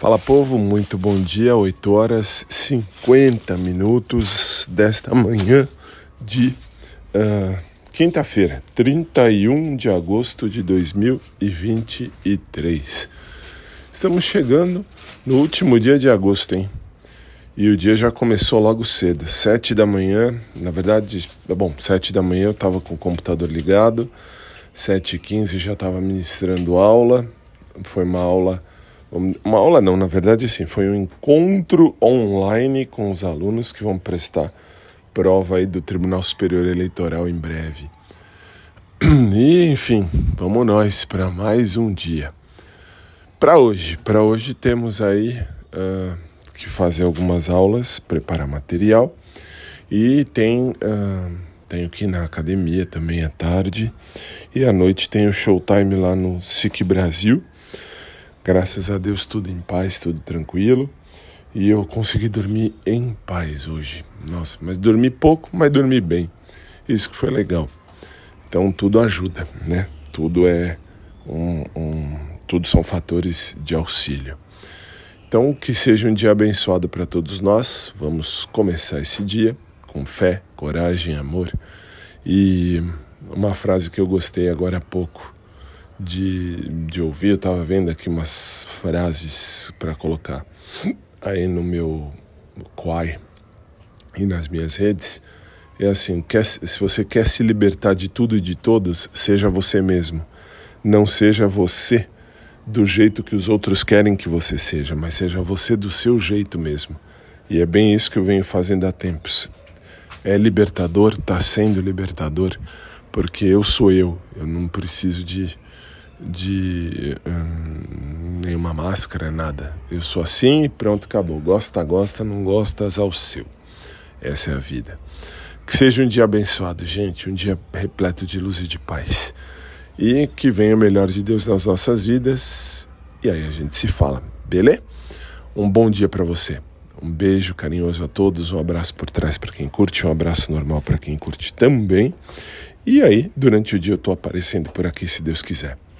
Fala povo, muito bom dia, 8 horas 50 minutos desta manhã de uh, quinta-feira, 31 de agosto de 2023. Estamos chegando no último dia de agosto, hein? E o dia já começou logo cedo, 7 da manhã, na verdade, bom, 7 da manhã eu estava com o computador ligado, 7 e 15 já estava ministrando aula, foi uma aula uma aula não, na verdade sim, foi um encontro online com os alunos que vão prestar prova aí do Tribunal Superior Eleitoral em breve. E enfim, vamos nós para mais um dia. Para hoje, para hoje temos aí uh, que fazer algumas aulas, preparar material. E tem uh, tenho que ir na academia também à tarde. E à noite tem o showtime lá no SIC Brasil Graças a Deus, tudo em paz, tudo tranquilo. E eu consegui dormir em paz hoje. Nossa, mas dormi pouco, mas dormi bem. Isso que foi legal. Então tudo ajuda, né? Tudo é um, um tudo são fatores de auxílio. Então que seja um dia abençoado para todos nós. Vamos começar esse dia com fé, coragem, amor. E uma frase que eu gostei agora há pouco de, de ouvir, eu estava vendo aqui umas frases para colocar aí no meu Quai e nas minhas redes. É assim: quer, se você quer se libertar de tudo e de todos, seja você mesmo. Não seja você do jeito que os outros querem que você seja, mas seja você do seu jeito mesmo. E é bem isso que eu venho fazendo há tempos. É libertador, está sendo libertador, porque eu sou eu. Eu não preciso de de hum, nenhuma máscara, nada. Eu sou assim e pronto, acabou. Gosta, gosta, não gostas ao seu. Essa é a vida. Que seja um dia abençoado, gente, um dia repleto de luz e de paz. E que venha o melhor de Deus nas nossas vidas. E aí a gente se fala, beleza? Um bom dia para você. Um beijo carinhoso a todos, um abraço por trás para quem curte, um abraço normal para quem curte também. E aí, durante o dia eu tô aparecendo por aqui, se Deus quiser.